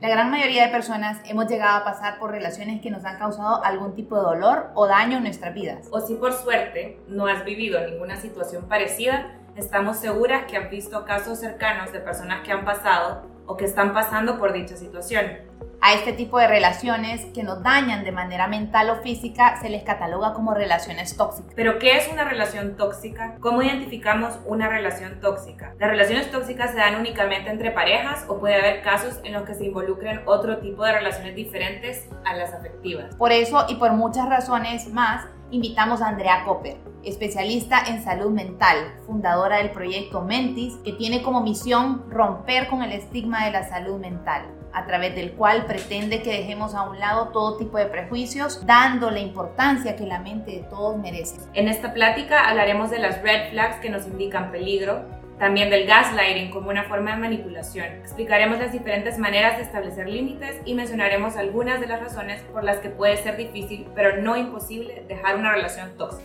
La gran mayoría de personas hemos llegado a pasar por relaciones que nos han causado algún tipo de dolor o daño en nuestras vidas. O si por suerte no has vivido ninguna situación parecida, estamos seguras que has visto casos cercanos de personas que han pasado o que están pasando por dicha situación. A este tipo de relaciones que nos dañan de manera mental o física se les cataloga como relaciones tóxicas. Pero ¿qué es una relación tóxica? ¿Cómo identificamos una relación tóxica? Las relaciones tóxicas se dan únicamente entre parejas o puede haber casos en los que se involucren otro tipo de relaciones diferentes a las afectivas. Por eso y por muchas razones más, invitamos a Andrea Copper, especialista en salud mental, fundadora del proyecto Mentis, que tiene como misión romper con el estigma de la salud mental a través del cual pretende que dejemos a un lado todo tipo de prejuicios, dando la importancia que la mente de todos merece. En esta plática hablaremos de las red flags que nos indican peligro, también del gaslighting como una forma de manipulación. Explicaremos las diferentes maneras de establecer límites y mencionaremos algunas de las razones por las que puede ser difícil, pero no imposible, dejar una relación tóxica.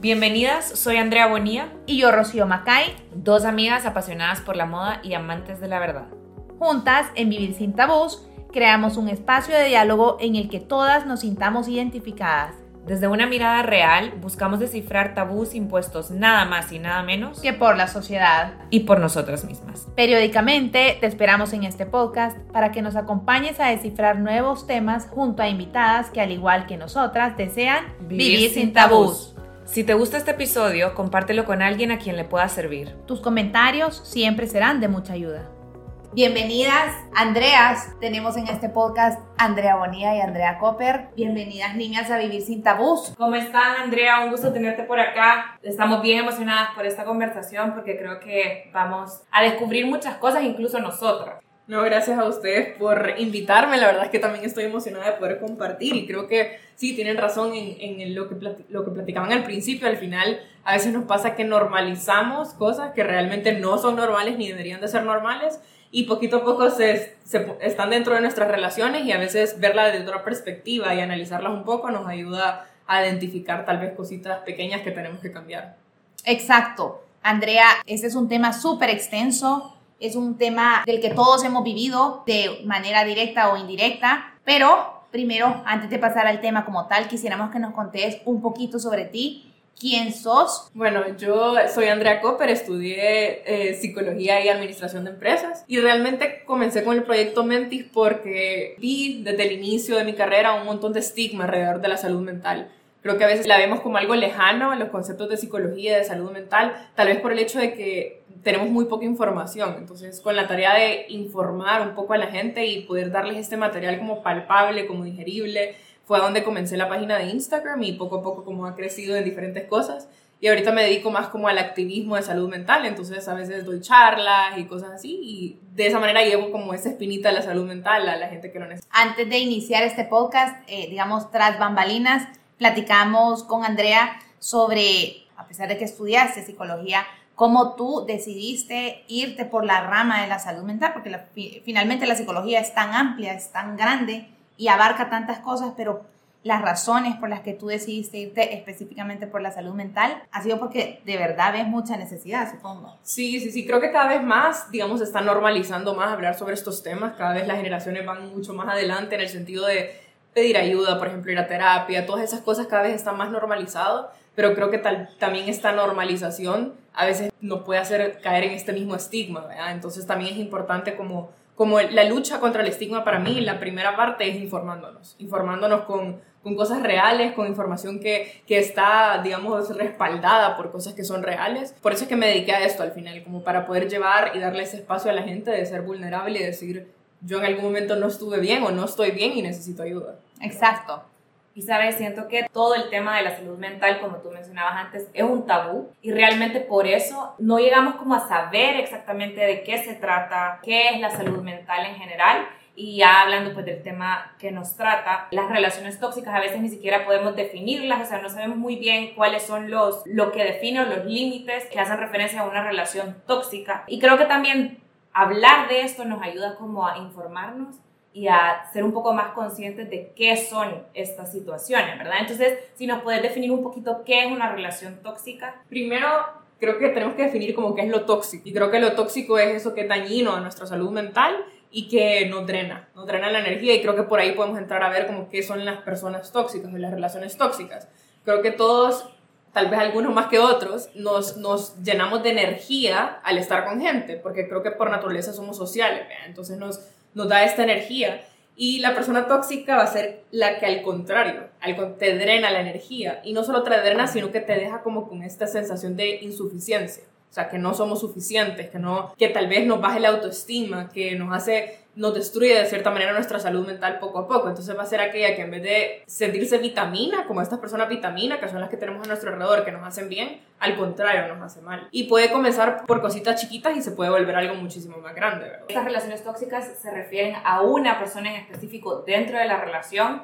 Bienvenidas, soy Andrea Bonilla y yo Rocío Macay, dos amigas apasionadas por la moda y amantes de la verdad. Juntas, en Vivir sin Tabús, creamos un espacio de diálogo en el que todas nos sintamos identificadas. Desde una mirada real, buscamos descifrar tabús impuestos nada más y nada menos que por la sociedad y por nosotras mismas. Periódicamente te esperamos en este podcast para que nos acompañes a descifrar nuevos temas junto a invitadas que al igual que nosotras desean vivir, sin tabús. Si te gusta este episodio, compártelo con alguien a quien le pueda servir. Tus comentarios siempre serán de mucha ayuda. Bienvenidas, Andreas. Tenemos en este podcast Andrea Bonilla y Andrea Copper. Bienvenidas, niñas, a Vivir Sin Tabús. ¿Cómo están, Andrea? Un gusto tenerte por acá. Estamos bien emocionadas por esta conversación porque creo que vamos a descubrir muchas cosas, incluso nosotros. No, gracias a ustedes por invitarme. La verdad es que también estoy emocionada de poder compartir y creo que sí, tienen razón en, en lo, que lo que platicaban al principio. Al final, a veces nos pasa que normalizamos cosas que realmente no son normales ni deberían de ser normales y poquito a poco se, están dentro de nuestras relaciones y a veces verla desde otra perspectiva y analizarlas un poco nos ayuda a identificar tal vez cositas pequeñas que tenemos que cambiar. Exacto. Andrea, este es un tema súper extenso, es un tema del que todos hemos vivido de manera directa o indirecta, pero primero, antes de pasar al tema como tal, quisiéramos que nos contés un poquito sobre ti ¿Quién sos? Bueno, yo soy Andrea Copper, estudié eh, psicología y administración de empresas y realmente comencé con el proyecto Mentis porque vi desde el inicio de mi carrera un montón de estigma alrededor de la salud mental. Creo que a veces la vemos como algo lejano los conceptos de psicología de salud mental, tal vez por el hecho de que tenemos muy poca información. Entonces, con la tarea de informar un poco a la gente y poder darles este material como palpable, como digerible, fue donde comencé la página de Instagram y poco a poco como ha crecido en diferentes cosas. Y ahorita me dedico más como al activismo de salud mental, entonces a veces doy charlas y cosas así y de esa manera llevo como esa espinita de la salud mental a la gente que lo necesita. Antes de iniciar este podcast, eh, digamos, tras bambalinas, platicamos con Andrea sobre, a pesar de que estudiaste psicología, cómo tú decidiste irte por la rama de la salud mental, porque finalmente la psicología es tan amplia, es tan grande y abarca tantas cosas, pero las razones por las que tú decidiste irte específicamente por la salud mental ha sido porque de verdad ves mucha necesidad, supongo. Sí, sí, sí, creo que cada vez más, digamos, se está normalizando más hablar sobre estos temas, cada vez las generaciones van mucho más adelante en el sentido de pedir ayuda, por ejemplo, ir a terapia, todas esas cosas cada vez están más normalizadas, pero creo que tal, también esta normalización a veces nos puede hacer caer en este mismo estigma, ¿verdad? Entonces también es importante como como la lucha contra el estigma para mí, la primera parte es informándonos, informándonos con, con cosas reales, con información que, que, está, digamos, respaldada por cosas que son reales. Por eso es que me dediqué a esto al final, como para poder llevar y darle ese espacio a la gente de ser vulnerable y decir, yo en algún momento no estuve bien o no estoy bien y necesito ayuda. Exacto. Y sabes, siento que todo el tema de la salud mental, como tú mencionabas antes, es un tabú y realmente por eso no llegamos como a saber exactamente de qué se trata, qué es la salud mental en general. Y ya hablando pues del tema que nos trata, las relaciones tóxicas a veces ni siquiera podemos definirlas, o sea, no sabemos muy bien cuáles son los, lo que define o los límites que hacen referencia a una relación tóxica. Y creo que también hablar de esto nos ayuda como a informarnos y a ser un poco más conscientes de qué son estas situaciones, ¿verdad? Entonces, si nos puedes definir un poquito qué es una relación tóxica. Primero, creo que tenemos que definir como qué es lo tóxico. Y creo que lo tóxico es eso que es dañino a nuestra salud mental y que nos drena, nos drena la energía y creo que por ahí podemos entrar a ver como qué son las personas tóxicas o las relaciones tóxicas. Creo que todos, tal vez algunos más que otros, nos, nos llenamos de energía al estar con gente, porque creo que por naturaleza somos sociales, entonces nos, nos da esta energía. Y la persona tóxica va a ser la que al contrario, te drena la energía. Y no solo te drena, sino que te deja como con esta sensación de insuficiencia. O sea, que no somos suficientes, que, no, que tal vez nos baje la autoestima, que nos hace, nos destruye de cierta manera nuestra salud mental poco a poco. Entonces va a ser aquella que en vez de sentirse vitamina, como estas personas vitamina, que son las que tenemos a nuestro alrededor, que nos hacen bien, al contrario, nos hace mal. Y puede comenzar por cositas chiquitas y se puede volver algo muchísimo más grande, ¿verdad? Estas relaciones tóxicas se refieren a una persona en específico dentro de la relación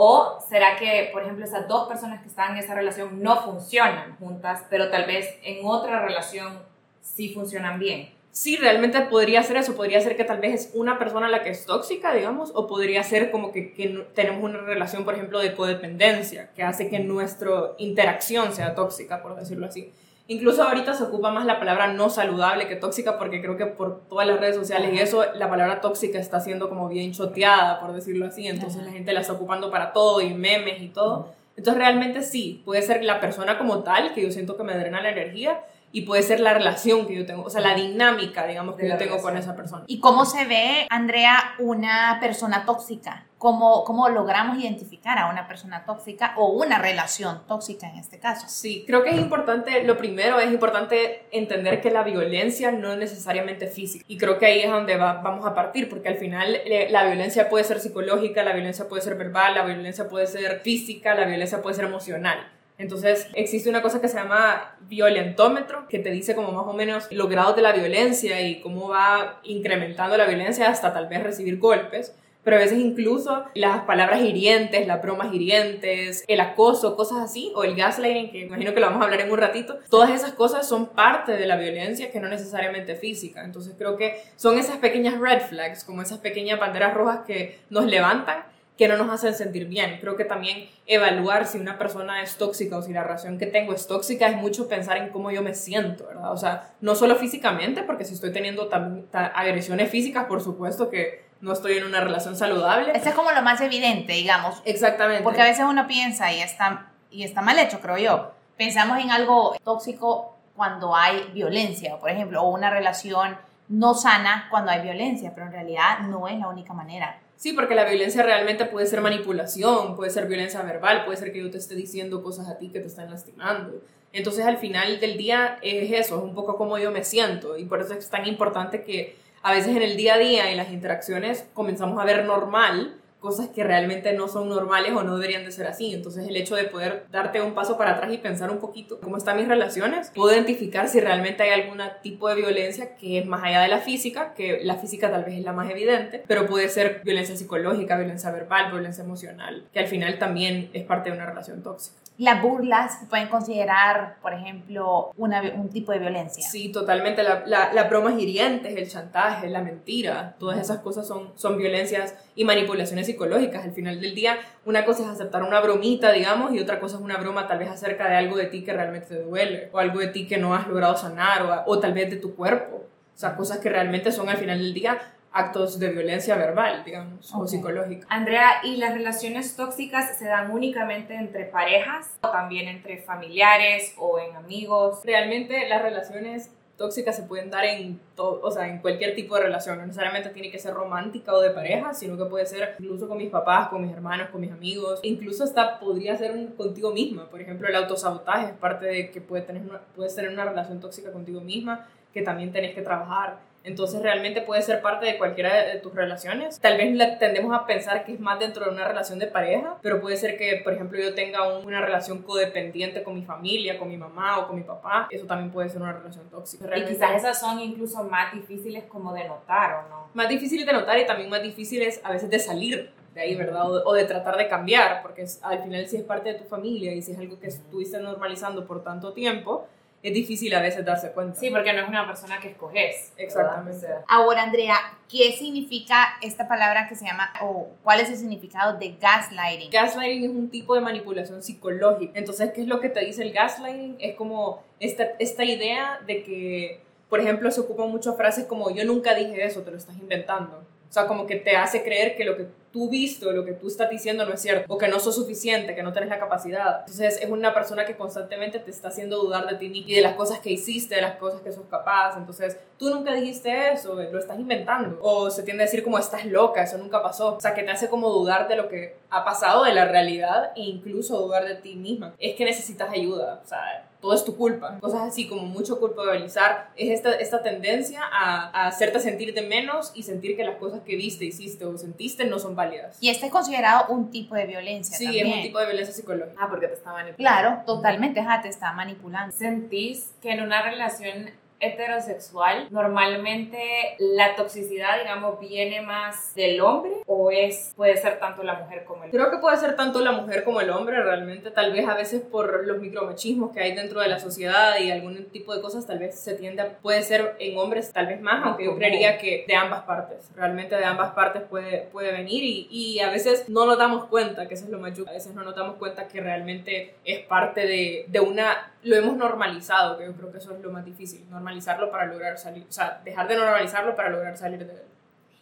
¿O será que, por ejemplo, esas dos personas que están en esa relación no funcionan juntas, pero tal vez en otra relación sí funcionan bien? Sí, realmente podría ser eso. Podría ser que tal vez es una persona la que es tóxica, digamos, o podría ser como que, que tenemos una relación, por ejemplo, de codependencia, que hace que nuestra interacción sea tóxica, por decirlo así. Incluso ahorita se ocupa más la palabra no saludable que tóxica porque creo que por todas las redes sociales y eso, la palabra tóxica está siendo como bien choteada, por decirlo así. Entonces la gente la está ocupando para todo y memes y todo. Entonces realmente sí, puede ser la persona como tal, que yo siento que me drena la energía, y puede ser la relación que yo tengo, o sea, la dinámica, digamos, que yo tengo con esa persona. ¿Y cómo se ve, Andrea, una persona tóxica? ¿Cómo, ¿Cómo logramos identificar a una persona tóxica o una relación tóxica en este caso? Sí, creo que es importante, lo primero es importante entender que la violencia no es necesariamente física. Y creo que ahí es donde vamos a partir, porque al final eh, la violencia puede ser psicológica, la violencia puede ser verbal, la violencia puede ser física, la violencia puede ser emocional. Entonces existe una cosa que se llama violentómetro, que te dice como más o menos los grados de la violencia y cómo va incrementando la violencia hasta tal vez recibir golpes. Pero a veces incluso las palabras hirientes, las bromas hirientes, el acoso, cosas así, o el gaslighting, que imagino que lo vamos a hablar en un ratito, todas esas cosas son parte de la violencia que no necesariamente física. Entonces creo que son esas pequeñas red flags, como esas pequeñas banderas rojas que nos levantan que no nos hacen sentir bien. Creo que también evaluar si una persona es tóxica o si la relación que tengo es tóxica es mucho pensar en cómo yo me siento, ¿verdad? O sea, no solo físicamente, porque si estoy teniendo agresiones físicas, por supuesto que no estoy en una relación saludable. Eso es como lo más evidente, digamos. Exactamente. Porque a veces uno piensa y está, y está mal hecho, creo yo. Pensamos en algo tóxico cuando hay violencia, por ejemplo, o una relación no sana cuando hay violencia, pero en realidad no es la única manera. Sí, porque la violencia realmente puede ser manipulación, puede ser violencia verbal, puede ser que yo te esté diciendo cosas a ti que te están lastimando. Entonces al final del día es eso, es un poco como yo me siento y por eso es tan importante que a veces en el día a día, en las interacciones, comenzamos a ver normal cosas que realmente no son normales o no deberían de ser así. Entonces el hecho de poder darte un paso para atrás y pensar un poquito cómo están mis relaciones, puedo identificar si realmente hay algún tipo de violencia que es más allá de la física, que la física tal vez es la más evidente, pero puede ser violencia psicológica, violencia verbal, violencia emocional, que al final también es parte de una relación tóxica. Las burlas se pueden considerar, por ejemplo, una, un tipo de violencia. Sí, totalmente. Las la, la bromas hirientes, el chantaje, la mentira, todas esas cosas son, son violencias y manipulaciones psicológicas. Al final del día, una cosa es aceptar una bromita, digamos, y otra cosa es una broma tal vez acerca de algo de ti que realmente te duele, o algo de ti que no has logrado sanar, o, o tal vez de tu cuerpo. O sea, cosas que realmente son al final del día actos de violencia verbal, digamos, o psicológica. Andrea, ¿y las relaciones tóxicas se dan únicamente entre parejas o también entre familiares o en amigos? Realmente las relaciones tóxicas se pueden dar en todo, o sea, en cualquier tipo de relación, no necesariamente tiene que ser romántica o de pareja, sino que puede ser incluso con mis papás, con mis hermanos, con mis amigos, incluso hasta podría ser contigo misma, por ejemplo, el autosabotaje es parte de que puede tener puedes tener una relación tóxica contigo misma que también tenés que trabajar entonces realmente puede ser parte de cualquiera de tus relaciones. Tal vez tendemos a pensar que es más dentro de una relación de pareja, pero puede ser que, por ejemplo, yo tenga una relación codependiente con mi familia, con mi mamá o con mi papá. Eso también puede ser una relación tóxica. y quizás esas son incluso más difíciles como de notar, ¿o no? Más difíciles de notar y también más difíciles a veces de salir de ahí, ¿verdad? O, de tratar de cambiar, porque al final si es parte de tu familia y si es algo que estuviste normalizando por tanto tiempo, es difícil a veces darse cuenta. Sí, porque no es una persona que escoges. Exactamente. Ahora, Andrea, ¿qué significa esta palabra que se llama, o cuál es el significado de gaslighting? Gaslighting es un tipo de manipulación psicológica. Entonces, ¿qué es lo que te dice el gaslighting? Es como esta, esta idea de que, por ejemplo, se ocupan muchas frases como yo nunca dije eso, te lo estás inventando O sea, como que te hace creer que lo que tú visto, lo que tú estás diciendo no es cierto, o que no sos suficiente, que no tenés la capacidad. Entonces es una persona que constantemente te está haciendo dudar de ti y de las cosas que hiciste, de las cosas que sos capaz. Entonces tú nunca dijiste eso, lo estás inventando. O se tiende a decir como estás loca, eso nunca pasó. O sea, que te hace como dudar de lo que ha pasado, de la realidad e incluso dudar de ti misma. Es que necesitas ayuda. O sea, todo es tu culpa. Cosas así como mucho culpabilizar. Es esta, esta tendencia a, a hacerte sentir de menos y sentir que las cosas que viste, hiciste o sentiste no son válidas. Y este es considerado un tipo de violencia. Sí, también. es un tipo de violencia psicológica. Ah, porque te está manipulando. Claro, totalmente, ajá, te está manipulando. ¿Sentís que en una relación heterosexual, normalmente la toxicidad, digamos, viene más del hombre o es puede ser tanto la mujer como el hombre? Creo que puede ser tanto la mujer como el hombre, realmente, tal vez a veces por los micromachismos que hay dentro de la sociedad y algún tipo de cosas, tal vez se tiende a, puede ser en hombres tal vez más, aunque yo creería que de ambas partes, realmente de ambas partes puede, puede venir y, y a veces no nos damos cuenta, que eso es lo más a veces no nos damos cuenta que realmente es parte de, de una, lo hemos normalizado, que yo creo que eso es lo más difícil, normalizarlo para lograr salir, o sea, dejar de normalizarlo para lograr salir de él.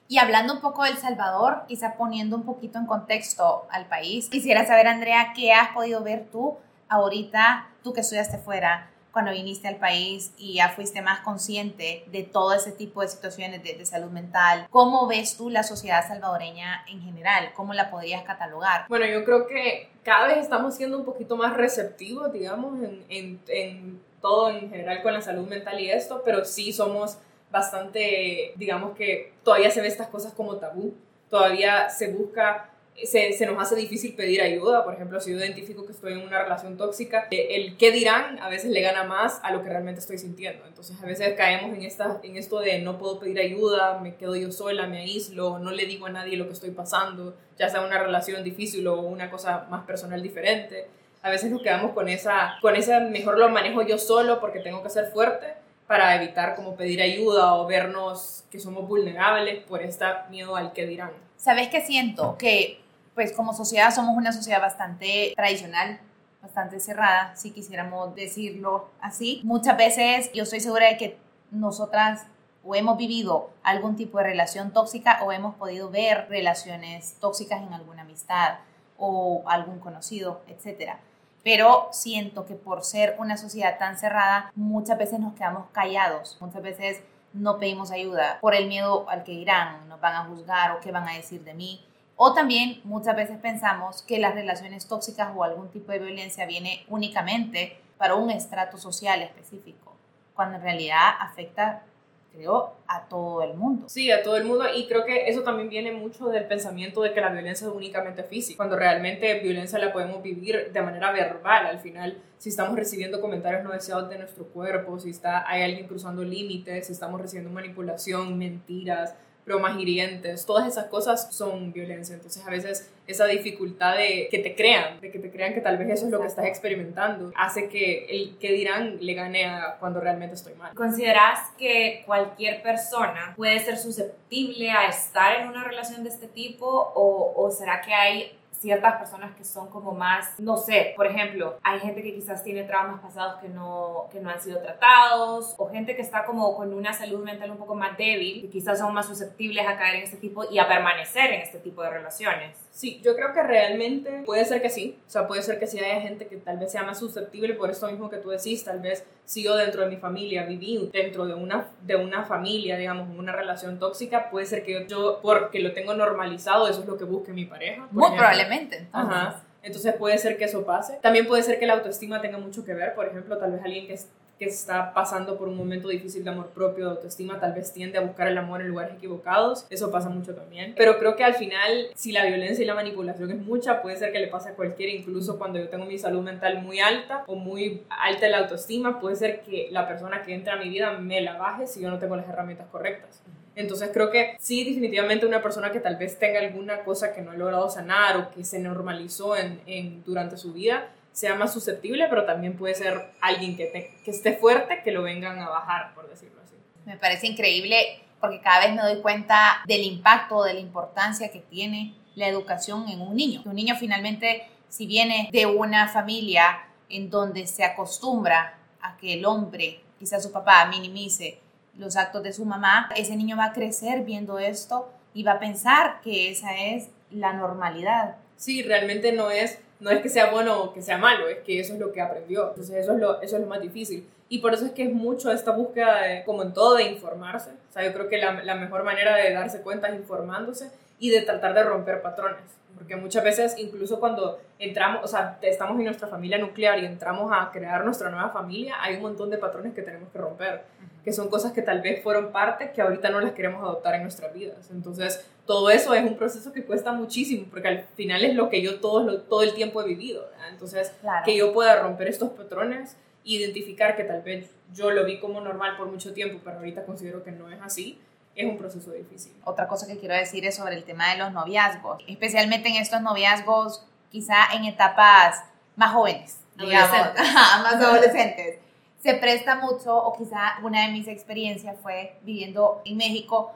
Y hablando un poco del Salvador, quizá poniendo un poquito en contexto al país, quisiera saber, Andrea, ¿qué has podido ver tú ahorita, tú que estudiaste fuera, cuando viniste al país y ya fuiste más consciente de todo ese tipo de situaciones de, de, salud mental? ¿Cómo ves tú la sociedad salvadoreña en general? ¿Cómo la podrías catalogar? Bueno, yo creo que cada vez estamos siendo un poquito más receptivos, digamos, en, en, en todo en general con la salud mental y esto, pero sí somos bastante, digamos que todavía se ve estas cosas como tabú, todavía se busca, se, se, nos hace difícil pedir ayuda, por ejemplo, si yo identifico que estoy en una relación tóxica, el qué dirán a veces le gana más a lo que realmente estoy sintiendo, entonces a veces caemos en, esta, en esto de no puedo pedir ayuda, me quedo yo sola, me aíslo, no le digo a nadie lo que estoy pasando, ya sea una relación difícil o una cosa más personal diferente. A veces nos quedamos con esa, con esa, mejor lo manejo yo solo porque tengo que ser fuerte, para evitar como pedir ayuda o vernos que somos vulnerables por este miedo al que dirán. ¿Sabes qué siento? Que pues como sociedad somos una sociedad bastante tradicional, bastante cerrada, si quisiéramos decirlo así. Muchas veces yo estoy segura de que nosotras o hemos vivido algún tipo de relación tóxica o hemos podido ver relaciones tóxicas en alguna amistad o algún conocido, etcétera pero siento que por ser una sociedad tan cerrada, muchas veces nos quedamos callados, muchas veces no pedimos ayuda por el miedo al que dirán, nos van a juzgar o qué van a decir de mí. O también muchas veces pensamos que las relaciones tóxicas o algún tipo de violencia viene únicamente para un estrato social específico, cuando en realidad afecta a todo el mundo. Sí, a todo el mundo y creo que eso también viene mucho del pensamiento de que la violencia es únicamente física, cuando realmente violencia la podemos vivir de manera verbal al final. Si estamos recibiendo comentarios no deseados de nuestro cuerpo, si está, hay alguien cruzando límites, si estamos recibiendo manipulación, mentiras, bromas hirientes, todas esas cosas son violencia. Entonces a veces esa dificultad de que te crean, de que te crean que tal vez eso es lo que estás experimentando, hace que el que dirán le gane a cuando realmente estoy mal. ¿Consideras que cualquier persona puede ser susceptible a estar en una relación de este tipo o, o será que hay ciertas personas que son como más, no sé, por ejemplo, hay gente que quizás tiene traumas pasados que no, que no han sido tratados, o gente que está como con una salud mental un poco más débil, que quizás son más susceptibles a caer en este tipo y a permanecer en este tipo de relaciones. Sí, yo creo que realmente puede ser que sí, o sea, puede ser que sí haya gente que tal vez sea más susceptible por esto mismo que tú decís, tal vez si yo dentro de mi familia viví dentro de una, de una familia, digamos, una relación tóxica, puede ser que yo, porque lo tengo normalizado, eso es lo que busque mi pareja. Muy ejemplo. Probablemente. Entonces. Ajá. Entonces puede ser que eso pase. También puede ser que la autoestima tenga mucho que ver, por ejemplo, tal vez alguien que que está pasando por un momento difícil de amor propio, de autoestima, tal vez tiende a buscar el amor en lugares equivocados. Eso pasa mucho también. Pero creo que al final, si la violencia y la manipulación es mucha, puede ser que le pase a cualquiera, incluso cuando yo tengo mi salud mental muy alta o muy alta la autoestima, puede ser que la persona que entra a mi vida me la baje si yo no tengo las herramientas correctas. Entonces creo que sí, definitivamente una persona que tal vez tenga alguna cosa que no ha logrado sanar o que se normalizó en, en durante su vida, sea más susceptible, pero también puede ser alguien que, te, que esté fuerte, que lo vengan a bajar, por decirlo así. Me parece increíble porque cada vez me doy cuenta del impacto, de la importancia que tiene la educación en un niño. Un niño finalmente, si viene de una familia en donde se acostumbra a que el hombre, quizás su papá, minimice los actos de su mamá, ese niño va a crecer viendo esto y va a pensar que esa es la normalidad. Sí, realmente no es, no es que sea bueno o que sea malo, es que eso es lo que aprendió. Entonces eso es lo, eso es lo más difícil. Y por eso es que es mucho esta búsqueda, de, como en todo, de informarse. O sea, yo creo que la, la mejor manera de darse cuenta es informándose y de tratar de romper patrones. Porque muchas veces, incluso cuando entramos, o sea, estamos en nuestra familia nuclear y entramos a crear nuestra nueva familia, hay un montón de patrones que tenemos que romper, que son cosas que tal vez fueron parte que ahorita no las queremos adoptar en nuestras vidas. Entonces, todo eso es un proceso que cuesta muchísimo, porque al final es lo que yo todo, todo el tiempo he vivido. Entonces, que yo pueda romper estos patrones, identificar que tal vez yo lo vi como normal por mucho tiempo, pero ahorita considero que no es así es un proceso difícil. Otra cosa que quiero decir es sobre el tema de los noviazgos, especialmente en estos noviazgos quizá en etapas más jóvenes, digamos, más adolescentes. Se presta mucho, o quizá una de mis experiencias fue viviendo en México,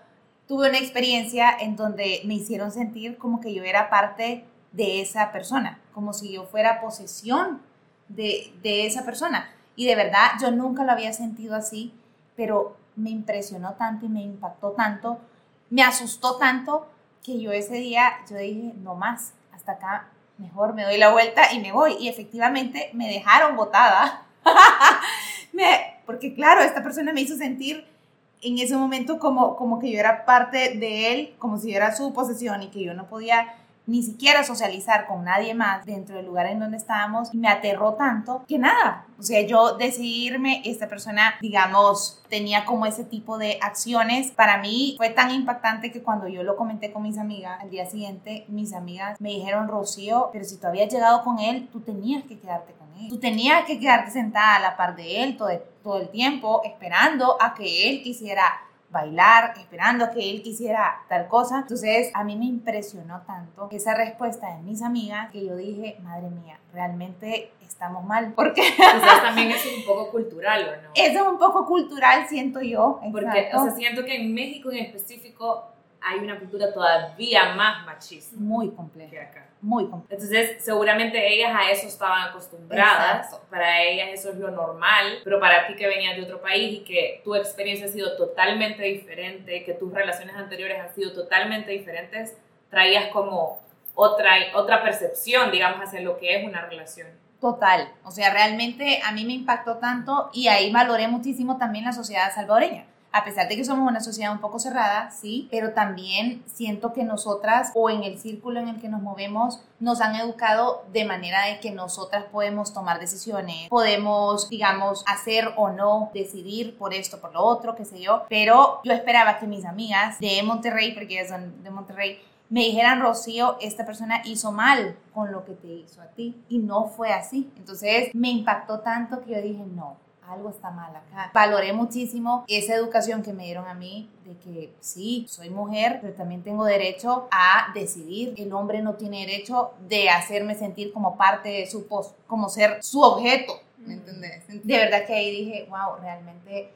tuve una experiencia en donde me hicieron sentir como que yo era parte de esa persona, como si yo fuera posesión de, de esa persona. Y de verdad yo nunca lo había sentido así, pero me impresionó tanto y me impactó tanto, me asustó tanto que yo ese día, yo dije, no más, hasta acá, mejor me doy la vuelta y me voy. Y efectivamente me dejaron botada. porque claro, esta persona me hizo sentir en ese momento como, como que yo era parte de él, como si era su posesión y que yo no podía ni siquiera socializar con nadie más dentro del lugar en donde estábamos. Y me aterró tanto que nada, o sea, yo decidirme, esta persona, digamos, tenía como ese tipo de acciones, para mí fue tan impactante que cuando yo lo comenté con mis amigas, al día siguiente mis amigas me dijeron, Rocío, pero si tú habías llegado con él, tú tenías que quedarte tú tenías que quedarte sentada a la par de él todo, todo el tiempo esperando a que él quisiera bailar, esperando que él quisiera tal cosa. Entonces, a mí me impresionó tanto esa respuesta de mis amigas que yo dije, madre mía, realmente estamos mal. Porque quizás también es un poco cultural, ¿o no? Eso es un poco cultural, siento yo. Porque, o sea, siento que en México en específico hay una cultura todavía más machista. Muy compleja. Que acá. Muy compleja. Entonces, seguramente ellas a eso estaban acostumbradas. Para ellas eso es lo normal. Pero para ti que venías de otro país y que tu experiencia ha sido totalmente diferente, que tus relaciones anteriores han sido totalmente diferentes, traías como otra, otra percepción, digamos, hacia lo que es una relación. Total. O sea, realmente a mí me impactó tanto y ahí valoré muchísimo también la sociedad salvadoreña a pesar de que somos una sociedad un poco cerrada, sí, pero también siento que nosotras o en el círculo en el que nos movemos nos han educado de manera de que nosotras podemos tomar decisiones, podemos, digamos, hacer o no decidir por esto, por lo otro, qué sé yo, pero yo esperaba que mis amigas de Monterrey, porque ellas son de Monterrey, me dijeran, Rocío, esta persona hizo mal con lo que te hizo a ti. Y no fue así. Entonces me impactó tanto que yo dije, no, algo está mal acá. Valoré muchísimo esa educación que me dieron a mí de que sí, soy mujer, pero también tengo derecho a decidir. El hombre no tiene derecho de hacerme sentir como parte de su post, como ser su objeto. ¿Me entendés? De verdad que ahí dije, wow, realmente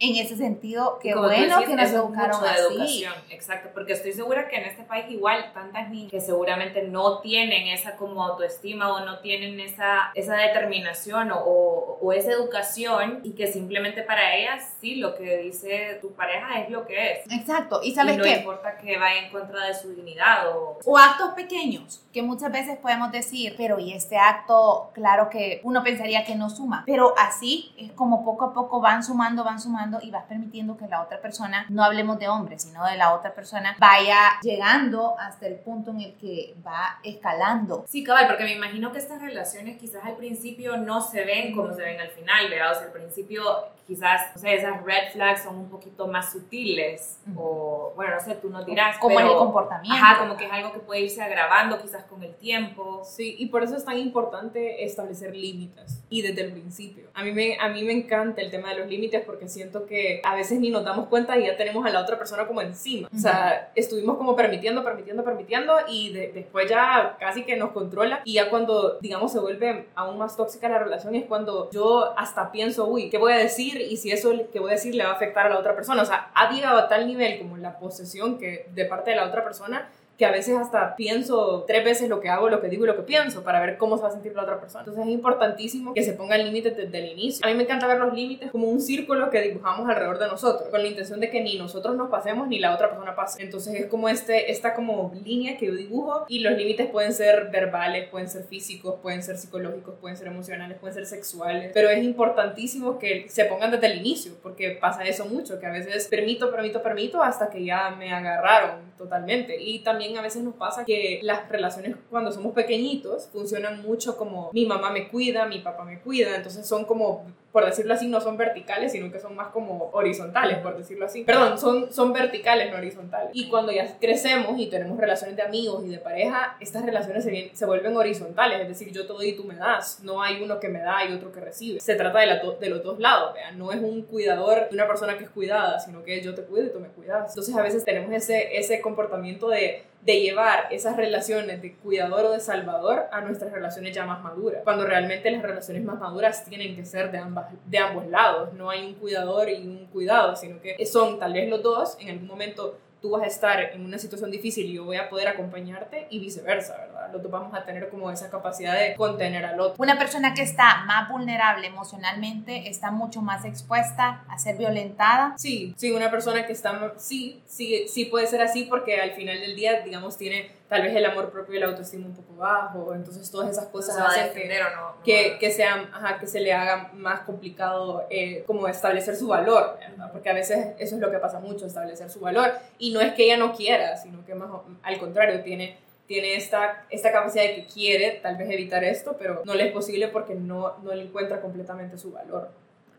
en ese sentido, qué bueno que nos educaron así. educación, exacto, porque estoy segura que en este país igual tantas niñas que seguramente no tienen esa como autoestima o no tienen esa, esa determinación o, o, esa educación y que simplemente para ellas sí lo que dice tu pareja es lo que es. Exacto, y sabes y no importa que vaya en contra de su dignidad o... O actos pequeños, que muchas veces podemos decir, pero y este acto, claro que uno pensaría que no suma, pero así es como poco a poco van sumando, van sumando y vas permitiendo que la otra persona, no hablemos de hombre, sino de la otra persona, vaya llegando hasta el punto en el que va escalando. Sí, cabal, porque me imagino que estas relaciones quizás al principio no se ven como se ven al final, ¿verdad? O sea, al principio quizás, o sea, esas red flags son un poquito más sutiles o, bueno, no sé, tú nos dirás. Como en el comportamiento. Ajá, como que es algo que puede irse agravando quizás con el tiempo. Sí, y por eso es tan importante establecer límites y desde el principio. A mí me, a mí me encanta el tema de los límites porque siento que a veces ni nos damos cuenta y ya tenemos a la otra persona como encima. O sea, estuvimos como permitiendo, permitiendo, permitiendo y después ya casi que nos controla y ya cuando, digamos, se vuelve aún más tóxica la relación es cuando yo hasta pienso, uy, ¿qué voy a decir? y si eso que voy a decir le va a afectar a la otra persona. O sea, ha llegado a tal nivel como la posesión que de parte de la otra persona que a veces hasta pienso tres veces lo que hago, lo que digo y lo que pienso para ver cómo se va a sentir la otra persona. Entonces es importantísimo que se pongan límites desde el inicio. A mí me encanta ver los límites como un círculo que dibujamos alrededor de nosotros, con la intención de que ni nosotros nos pasemos ni la otra persona pase. Entonces es como este, esta como línea que yo dibujo y los límites pueden ser verbales, pueden ser físicos, pueden ser psicológicos, pueden ser emocionales, pueden ser sexuales, pero es importantísimo que se pongan desde el inicio, porque pasa eso mucho, que a veces permito, permito, permito hasta que ya me agarraron totalmente. Y también a veces nos pasa que las relaciones cuando somos pequeñitos funcionan mucho como mi mamá me cuida, mi papá me cuida, entonces son como por decirlo así, no son verticales, sino que son más como horizontales, por decirlo así. Perdón, son, son verticales, no horizontales. Y cuando ya crecemos y tenemos relaciones de amigos y de pareja, estas relaciones se, se vuelven horizontales, es decir, yo te doy y tú me das. No hay uno que me da y otro que recibe. Se trata de, la de los dos lados, ¿vean? No es un cuidador de una persona que es cuidada, sino que yo te cuido y tú me cuidas. Entonces a veces tenemos ese, ese comportamiento de de llevar esas relaciones de cuidador o de salvador a nuestras relaciones ya más maduras, cuando realmente las relaciones más maduras tienen que ser de, ambas, de ambos lados, no hay un cuidador y un cuidado, sino que son tal vez los dos, en algún momento tú vas a estar en una situación difícil y yo voy a poder acompañarte y viceversa, ¿verdad? Los dos vamos a tener como esa capacidad de contener al otro. Una persona que está más vulnerable emocionalmente está mucho más expuesta a ser violentada. Sí, sí, una persona que está, sí, sí, sí puede ser así porque al final del día, digamos, tiene tal vez el amor propio y la autoestima un poco bajo, entonces todas esas cosas hacen que, que, que, sea, ajá, que se le haga más complicado eh, como establecer su valor, ¿verdad? porque a veces eso es lo que pasa mucho, establecer su valor, y no es que ella no quiera, sino que más al contrario, tiene tiene esta, esta capacidad de que quiere tal vez evitar esto, pero no le es posible porque no, no le encuentra completamente su valor.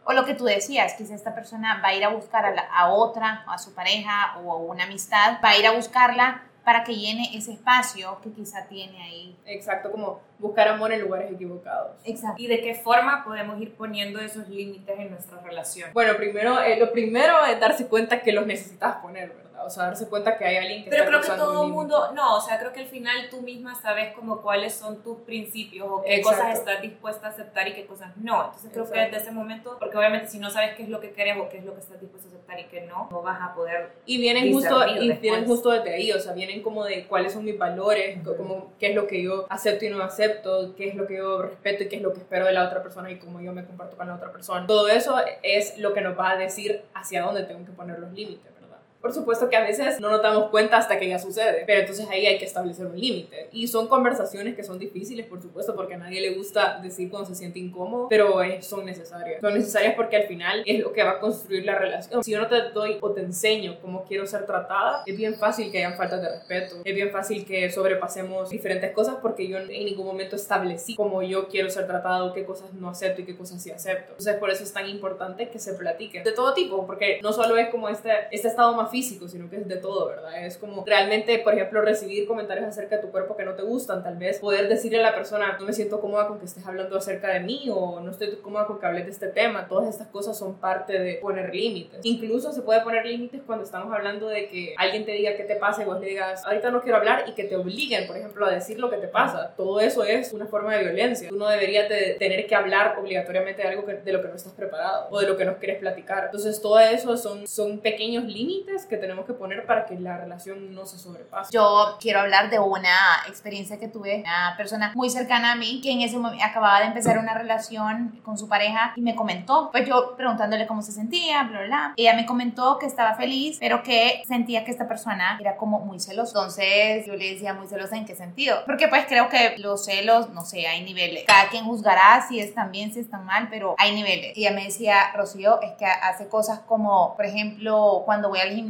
O lo que tú decías, que si esta persona va a ir a buscar a, a otra, a su pareja o a una amistad, va a ir a buscarla para que llene ese espacio que quizá tiene ahí. Exacto, como buscar amor en lugares equivocados. Exacto. ¿Y de qué forma podemos ir poniendo esos límites en nuestra relación? Bueno, primero, eh, lo primero es darse cuenta que los necesitas poner, ¿verdad? O sea, darse cuenta que hay alguien que Pero creo que todo el mundo, no, o sea, creo que al final tú misma sabes como cuáles son tus principios o qué cosas estás dispuesta a aceptar y qué cosas no. Entonces creo que desde ese momento, porque obviamente si no sabes qué es lo que quieres o qué es lo que estás dispuesta a aceptar y qué no, no vas a poder Y vienen justo y vienen justo desde ahí, o sea, vienen como de cuáles son mis valores, como qué es lo que yo acepto y no acepto, qué es lo que yo respeto y qué es lo que espero de la otra persona y cómo yo me comparto con la otra persona. Todo eso es lo que nos va a decir hacia dónde tengo que poner los límites. Por supuesto que a veces no nos damos cuenta hasta que ya sucede, pero entonces ahí hay que establecer un límite. Y son conversaciones que son difíciles, por supuesto, porque a nadie le gusta decir cuando se siente incómodo, pero son necesarias. Son necesarias porque al final es lo que va a construir la relación. Si yo no te doy o te enseño cómo quiero ser tratada, es bien fácil que hayan faltas de respeto. Es bien fácil que sobrepasemos diferentes cosas porque yo en ningún momento establecí cómo yo quiero ser tratado, qué cosas no acepto y qué cosas sí acepto. Entonces por eso es tan importante que se platique de todo tipo, porque no solo es como este, este estado más físico, sino que es de todo, ¿verdad? Es como realmente, por ejemplo, recibir comentarios acerca de tu cuerpo que no te gustan, tal vez poder decirle a la persona, no me siento cómoda con que estés hablando acerca de mí o no estoy cómoda con que hables de este tema. Todas estas cosas son parte de poner límites. Incluso se puede poner límites cuando estamos hablando de que alguien te diga qué te pasa y vos le digas, ahorita no quiero hablar y que te obliguen, por ejemplo, a decir lo que te pasa. Todo eso es una forma de violencia. Tú no deberías de tener que hablar obligatoriamente de algo de lo que no estás preparado o de lo que no quieres platicar. Entonces, todo eso son, son pequeños límites que tenemos que poner para que la relación no se sobrepase. Yo quiero hablar de una experiencia que tuve, una persona muy cercana a mí que en ese momento acababa de empezar una relación con su pareja y me comentó, pues yo preguntándole cómo se sentía, bla, bla, ella me comentó que estaba feliz, pero que sentía que esta persona era como muy celosa. Entonces yo le decía muy celosa en qué sentido, porque pues creo que los celos, no sé, hay niveles. Cada quien juzgará si están bien, si están mal, pero hay niveles. Y ella me decía, Rocío, es que hace cosas como, por ejemplo, cuando voy al gimnasio,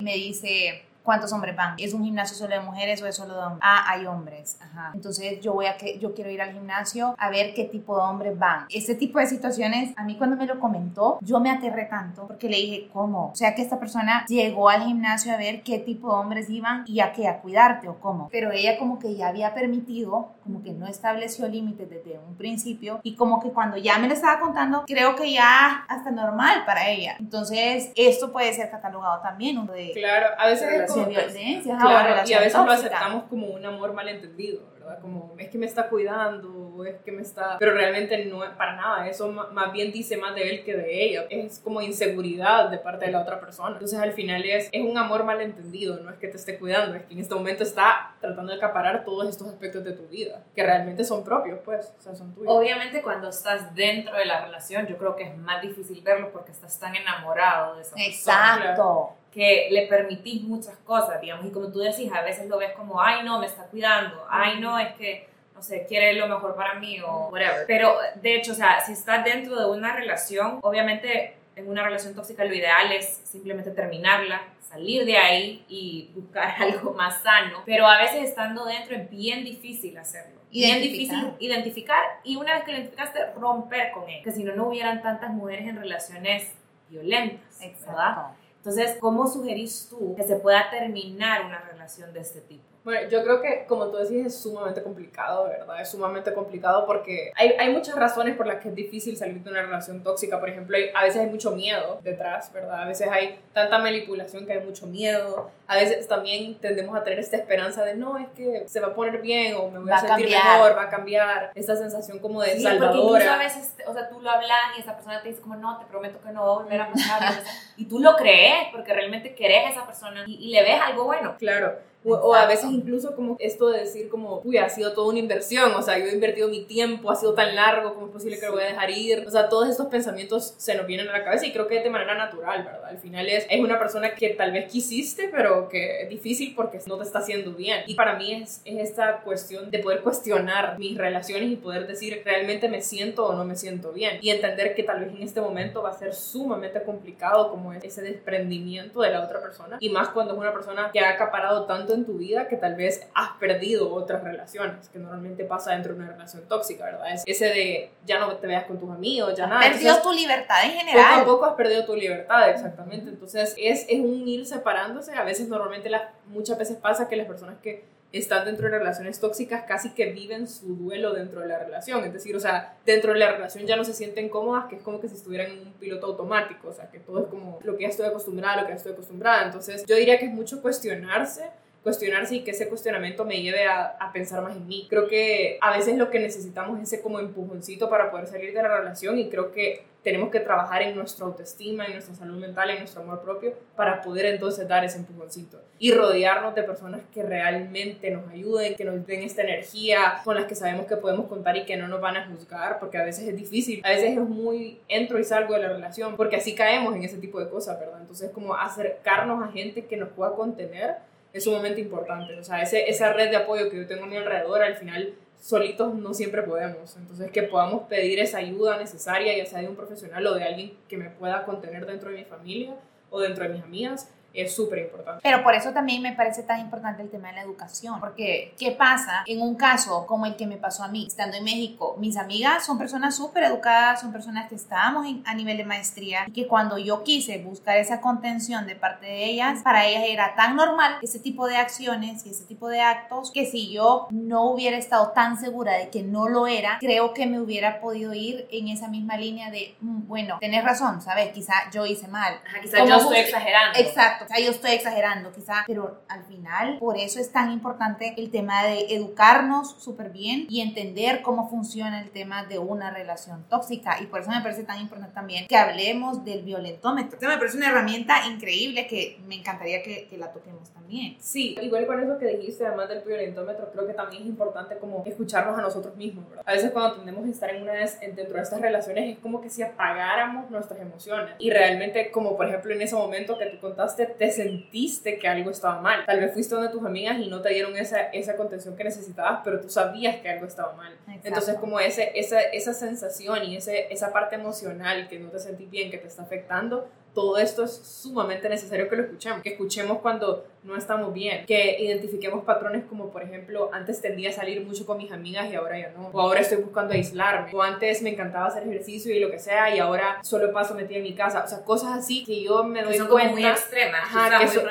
me dice, ¿Cuántos hombres van? ¿Es un gimnasio solo de mujeres o es solo de hombres? Ah, hay hombres. Ajá. Entonces yo voy a que yo quiero ir al gimnasio a ver qué tipo de hombres van. Ese tipo de situaciones, a mí cuando me lo comentó, yo me aterré tanto porque le dije, ¿cómo? O sea que esta persona llegó al gimnasio a ver qué tipo de hombres iban y a qué, a cuidarte o cómo. Pero ella como que ya había permitido, como que no estableció límites desde un principio y como que cuando ya me lo estaba contando, creo que ya hasta normal para ella. Entonces esto puede ser catalogado también de... Claro, a veces como... violencia, claro, y a veces lo aceptamos como un amor malentendido, ¿verdad? Como es que me está cuidando, es que me está... Pero realmente no es para nada, eso más bien dice más de él que de ella. Es como inseguridad de parte de la otra persona. Entonces al final es, es un amor malentendido, no es que te esté cuidando, es que en este momento está tratando de acaparar todos estos aspectos de tu vida, que realmente son propios, pues, o sea, son tuyos. Obviamente cuando estás dentro de la relación, yo creo que es más difícil verlo porque estás tan enamorado de esa persona. Exacto que le permitís muchas cosas, digamos, y como tú decís, a veces lo ves como, ay, no, me está cuidando, ay, no, es que, no sé, quiere lo mejor para mí o whatever. Pero, de hecho, o sea, si estás dentro de una relación, obviamente en una relación tóxica lo ideal es simplemente terminarla, salir de ahí y buscar algo más sano, pero a veces estando dentro es bien difícil hacerlo. Bien difícil identificar y una vez que lo identificaste, romper con él, que si no, no hubieran tantas mujeres en relaciones violentas, ¿verdad? Entonces, ¿cómo sugerís tú que se pueda terminar una relación de este tipo? Bueno, yo creo que, como tú decís, es sumamente complicado, ¿verdad? Es sumamente complicado porque hay, hay muchas razones por las que es difícil salir de una relación tóxica. Por ejemplo, a veces hay mucho miedo detrás, ¿verdad? A veces hay tanta manipulación que hay mucho miedo. A veces también tendemos a tener esta esperanza de, no, es que se va a poner bien o me voy a, sentir mejor, va a cambiar. Esta sensación como de sí, salvadora. Porque a veces, o sea, tú lo hablas y esa persona te dice como, no, te prometo que no va a volver a pasar. y tú lo crees porque realmente querés a esa persona y, y le ves algo bueno. Claro. O, a veces incluso como esto de decir como, uy, ha sido toda una inversión, o sea, yo he invertido mi tiempo, ha sido tan largo, ¿cómo es posible que lo voy a dejar ir? O sea, todos estos pensamientos se nos vienen a la cabeza y creo que de manera natural, ¿verdad? Al final es, es una persona que tal vez quisiste, pero que es difícil porque no te está haciendo bien. Y para mí es, es esta cuestión de poder cuestionar mis relaciones y poder decir, ¿realmente me siento o no me siento bien? Y entender que tal vez en este momento va a ser sumamente complicado como es ese desprendimiento de la otra persona. Y más cuando es una persona que ha acaparado tanto en tu vida que tal vez has perdido otras relaciones, que normalmente pasa dentro de una relación tóxica, ¿verdad? Es ese de ya no te veas con tus amigos, ya nada. Has perdido tu libertad en general. Poco a poco has perdido tu libertad, exactamente. Entonces es, es un ir separándose. A veces, normalmente, la, muchas veces pasa que las personas que están dentro de relaciones tóxicas casi que viven su duelo dentro de la relación. Es decir, o sea, dentro de la relación ya no se sienten cómodas, que es como que si estuvieran en un piloto automático, o sea, que todo es como lo que ya estoy acostumbrada, lo que ya estoy acostumbrada. Entonces, yo diría que es mucho cuestionarse cuestionarse y que ese cuestionamiento me lleve a, a, pensar más en mí. Creo que a veces lo que necesitamos es ese como empujoncito para poder salir de la relación y creo que tenemos que trabajar en nuestra autoestima, en nuestra salud mental, en nuestro amor propio para poder entonces dar ese empujoncito y rodearnos de personas que realmente nos ayuden, que nos den esta energía, con las que sabemos que podemos contar y que no nos van a juzgar, porque a veces es difícil, a veces es muy entro y salgo de la relación, porque así caemos en ese tipo de cosas, ¿verdad? Entonces como acercarnos a gente que nos pueda contener es sumamente importante. O sea, ese, esa red de apoyo que yo tengo a mi alrededor, al final solitos no siempre podemos. Entonces, que podamos pedir esa ayuda necesaria, ya sea de un profesional o de alguien que me pueda contener dentro de mi familia o dentro de mis amigas, es súper importante. Pero por eso también me parece tan importante el tema de la educación, porque ¿qué pasa en un caso como el que me pasó a mí, estando en México? Mis amigas son personas súper educadas, son personas que estábamos a nivel de maestría y que cuando yo quise buscar esa contención de parte de ellas, para ellas era tan normal ese tipo de acciones y ese tipo de actos que si yo no hubiera estado tan segura de que no lo era, creo que me hubiera podido ir en esa misma línea de, mm, bueno, tenés razón, ¿sabes? Quizá yo hice mal. quizá yo estoy exagerando. Exacto o sea, yo estoy exagerando quizá, pero al final por eso es tan importante el tema de educarnos súper bien y entender cómo funciona el tema de una relación tóxica y por eso me parece tan importante también que hablemos del violentómetro. Esto me parece una herramienta increíble que me encantaría que, que la toquemos también. Sí, igual con eso que dijiste, además del violentómetro, creo que también es importante como escucharnos a nosotros mismos, ¿verdad? A veces cuando tendemos a estar en una dentro de estas relaciones es como que si apagáramos nuestras emociones y realmente como por ejemplo en ese momento que tú contaste te sentiste que algo estaba mal. Tal vez fuiste donde tus amigas y no te dieron esa, esa contención que necesitabas, pero tú sabías que algo estaba mal. Entonces, como ese, esa, esa sensación y ese, esa parte emocional que no te sentís bien, que te está afectando, todo esto es sumamente necesario que lo escuchemos, que escuchemos cuando no estamos bien, que identifiquemos patrones como por ejemplo antes tendía a salir mucho con mis amigas y ahora ya no, o ahora estoy buscando aislarme, o antes me encantaba hacer ejercicio y lo que sea y ahora solo paso metida en mi casa, o sea, cosas así que yo me doy son cuenta, muy extremas,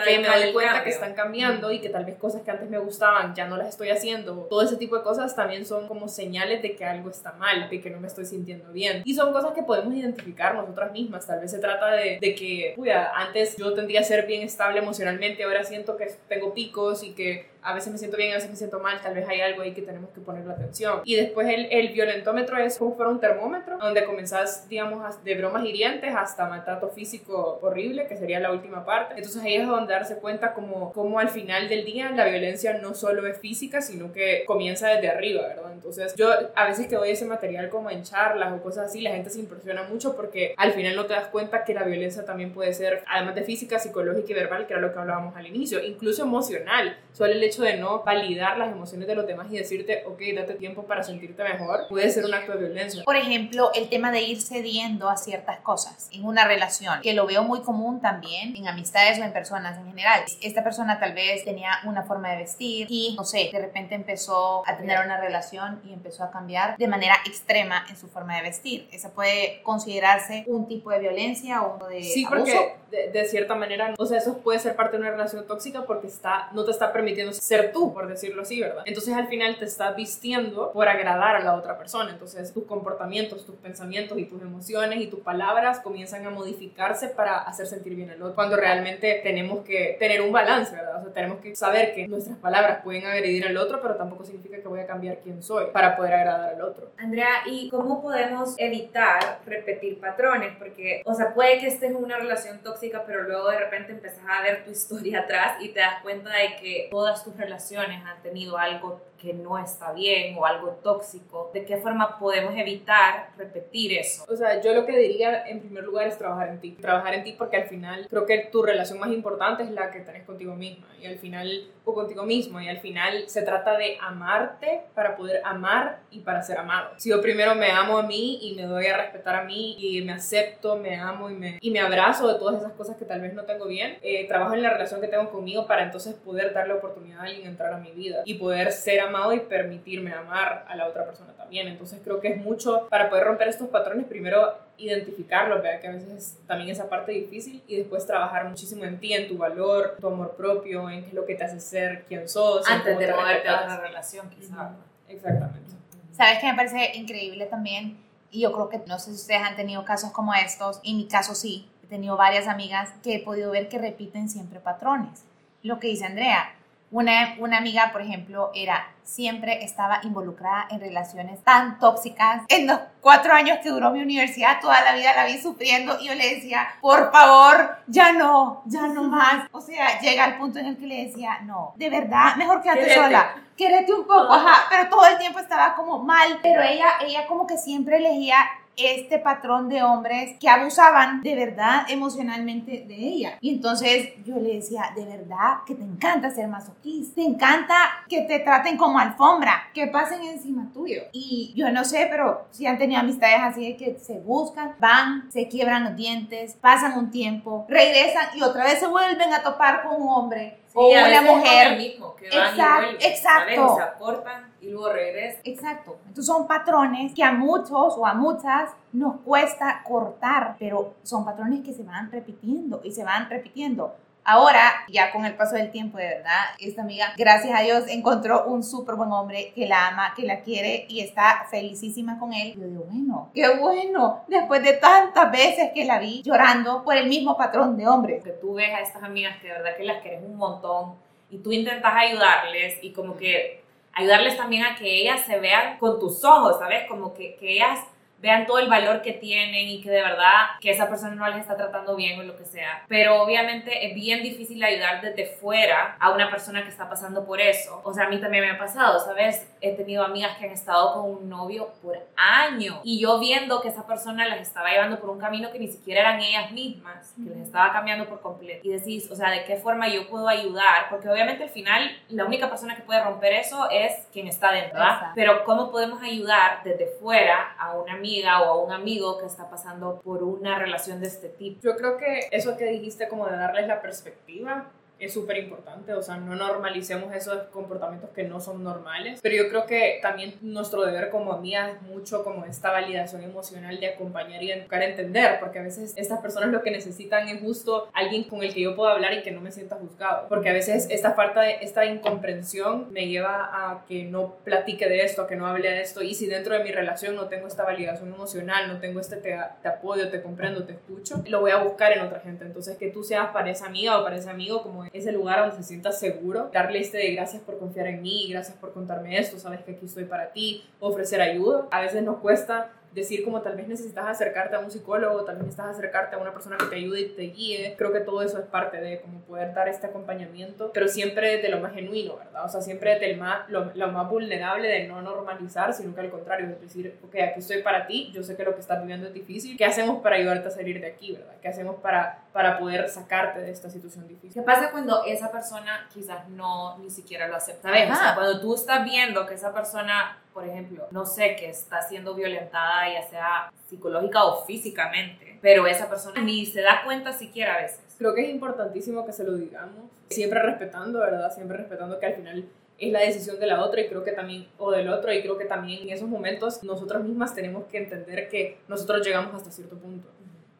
que, me doy cuenta que están cambiando y que tal vez cosas que antes me gustaban ya no las estoy haciendo, todo ese tipo de cosas también son como señales de que algo está mal, de que no me estoy sintiendo bien. Y son cosas que podemos identificar nosotras mismas, tal vez se trata de, de que, antes yo tendría a ser bien estable emocionalmente, ahora siento siento que tengo picos y que a veces me siento bien, a veces me siento mal, tal vez hay algo ahí que tenemos que ponerle atención. Y después el, el violentómetro es como fuera un termómetro, donde comenzás, digamos, de bromas hirientes hasta maltrato físico horrible, que sería la última parte. Entonces ahí es donde darse cuenta como, como al final del día la violencia no solo es física, sino que comienza desde arriba, ¿verdad? Entonces yo a veces que doy ese material como en charlas o cosas así, la gente se impresiona mucho porque al final no te das cuenta que la violencia también puede ser, además de física, psicológica y verbal, que era lo que hablábamos al inicio, incluso emocional. Solo el hecho de no validar las emociones de los demás y decirte, ok, date tiempo para sentirte mejor, puede ser un acto de violencia. Por ejemplo, el tema de ir cediendo a ciertas cosas en una relación, que lo veo muy común también en amistades o en personas en general. Esta persona tal vez tenía una forma de vestir y, no sé, de repente empezó a tener una relación y empezó a cambiar de manera extrema en su forma de vestir. Esa puede considerarse un tipo de violencia o de Sí, porque de, cierta manera, o sea, eso puede ser parte de una relación tóxica porque está, no te está permitiendo ser tú, por decirlo así, ¿verdad? Entonces al final te estás vistiendo por agradar a la otra persona. Entonces tus comportamientos, tus pensamientos y tus emociones y tus palabras comienzan a modificarse para hacer sentir bien al otro. Cuando realmente tenemos que tener un balance, ¿verdad? O sea, tenemos que saber que nuestras palabras pueden agredir al otro, pero tampoco significa que voy a cambiar quién soy para poder agradar al otro. Andrea, ¿y cómo podemos evitar repetir patrones? Porque, o sea, puede que estés en una relación tóxica pero luego de repente empezás a ver tu historia atrás y te das cuenta de que todas tus relaciones han tenido algo que no está bien o algo tóxico, ¿de qué forma podemos evitar repetir eso? O sea, yo lo que diría en primer lugar es trabajar en ti. Trabajar en ti porque al final creo que tu relación más importante es la que tenés contigo misma y al final o contigo mismo y al final se trata de amarte para poder amar y para ser amado. Si yo primero me amo a mí y me doy a respetar a mí y me acepto, me amo y me, y me abrazo de todas esas cosas que tal vez no tengo bien, eh, trabajo en la relación que tengo conmigo para entonces poder darle oportunidad a alguien entrar a mi vida y poder ser amado amado y permitirme amar a la otra persona también. Entonces creo que es mucho para poder romper estos patrones, primero identificarlos, vea que a veces también esa parte difícil y después trabajar muchísimo en ti, en tu valor, tu amor propio, en qué es lo que te hace ser quien sos. Antes de moverte a otra relación, quizás. Exactamente. ¿Sabes qué me parece increíble también? Y yo creo que no sé si ustedes han tenido casos como estos, en mi caso sí, he tenido varias amigas que he podido ver que repiten siempre patrones. Lo que dice Andrea, una, una amiga, por ejemplo, era siempre estaba involucrada en relaciones tan tóxicas. En los cuatro años que duró mi universidad, toda la vida la vi sufriendo y yo le decía, por favor, ya no, ya no más. O sea, llega al punto en el que le decía, no, de verdad, mejor quédate sola. Quédate un poco, ajá, pero todo el tiempo estaba como mal, pero ella, ella como que siempre elegía este patrón de hombres que abusaban de verdad emocionalmente de ella. Y entonces yo le decía, de verdad que te encanta ser masoquista, te encanta que te traten como alfombra, que pasen encima tuyo. Y yo no sé, pero si han tenido amistades así de que se buscan, van, se quiebran los dientes, pasan un tiempo, regresan y otra vez se vuelven a topar con un hombre o una mujer. Mismo, que van exacto, y exacto. se aportan y luego regresan. Exacto. Entonces son patrones que a muchos o a muchas nos cuesta cortar, pero son patrones que se van repitiendo y se van repitiendo. Ahora, ya con el paso del tiempo, de verdad, esta amiga, gracias a Dios, encontró un súper buen hombre que la ama, que la quiere y está felicísima con él. Yo digo, bueno, qué bueno, después de tantas veces que la vi llorando por el mismo patrón de hombre. Que tú ves a estas amigas que de verdad que las quieres un montón y tú intentas ayudarles y como que ayudarles también a que ellas se vean con tus ojos, ¿sabes? Como que, que ellas vean todo el valor que tienen y que de verdad que esa persona no les está tratando bien o lo que sea. Pero obviamente es bien difícil ayudar desde fuera a una persona que está pasando por eso. O sea, a mí también me ha pasado, ¿sabes? He tenido amigas que han estado con un novio por años y yo viendo que esa persona las estaba llevando por un camino que ni siquiera eran ellas mismas, que les estaba cambiando por completo. Y decís, o sea, ¿de qué forma yo puedo ayudar? Porque obviamente al final la única persona que puede romper eso es quien está dentro, ¿verdad? Pero ¿cómo podemos ayudar desde fuera a una amiga o a un amigo que está pasando por una relación de este tipo. Yo creo que eso que dijiste como de darles la perspectiva es súper importante, o sea, no normalicemos esos comportamientos que no son normales, pero yo creo que también nuestro deber como amigas es mucho como esta validación emocional de acompañar y educar a entender, porque a veces estas personas lo que necesitan es justo alguien con el que yo pueda hablar y que no me sienta juzgado, porque a veces esta falta de esta incomprensión me lleva a que no platique de esto, a que no hable de esto, y si dentro de mi relación no tengo esta validación emocional, no tengo este te, te apoyo, te comprendo, te escucho, lo voy a buscar en otra gente, entonces que tú seas para esa amiga o para ese amigo como ese lugar donde se sienta seguro, darle este de gracias por confiar en mí, gracias por contarme esto, sabes que aquí estoy para ti, ofrecer ayuda. A veces nos cuesta decir como tal vez necesitas acercarte a un psicólogo, tal vez necesitas acercarte a una persona que te ayude y te guíe. Creo que todo eso es parte de como poder dar este acompañamiento, pero siempre de lo más genuino, ¿verdad? O sea, siempre de más, lo, lo, más vulnerable de no normalizar, sino que al contrario, es decir, ok, aquí estoy para ti, yo sé que lo que estás viviendo es difícil, ¿qué hacemos para ayudarte a salir de aquí, ¿verdad? ¿Qué hacemos para, para poder sacarte de esta situación difícil? ¿Qué pasa cuando esa persona quizás no ni siquiera lo acepta? Sea, cuando tú estás viendo que esa persona por ejemplo, no sé, que está siendo violentada ya sea psicológica o físicamente, pero esa persona ni se da cuenta siquiera a veces. Creo que es importantísimo que se lo digamos, siempre respetando, ¿verdad? Siempre respetando que al final es la decisión de la otra y creo que también, o del otro, y creo que también en esos momentos nosotras mismas tenemos que entender que nosotros llegamos hasta cierto punto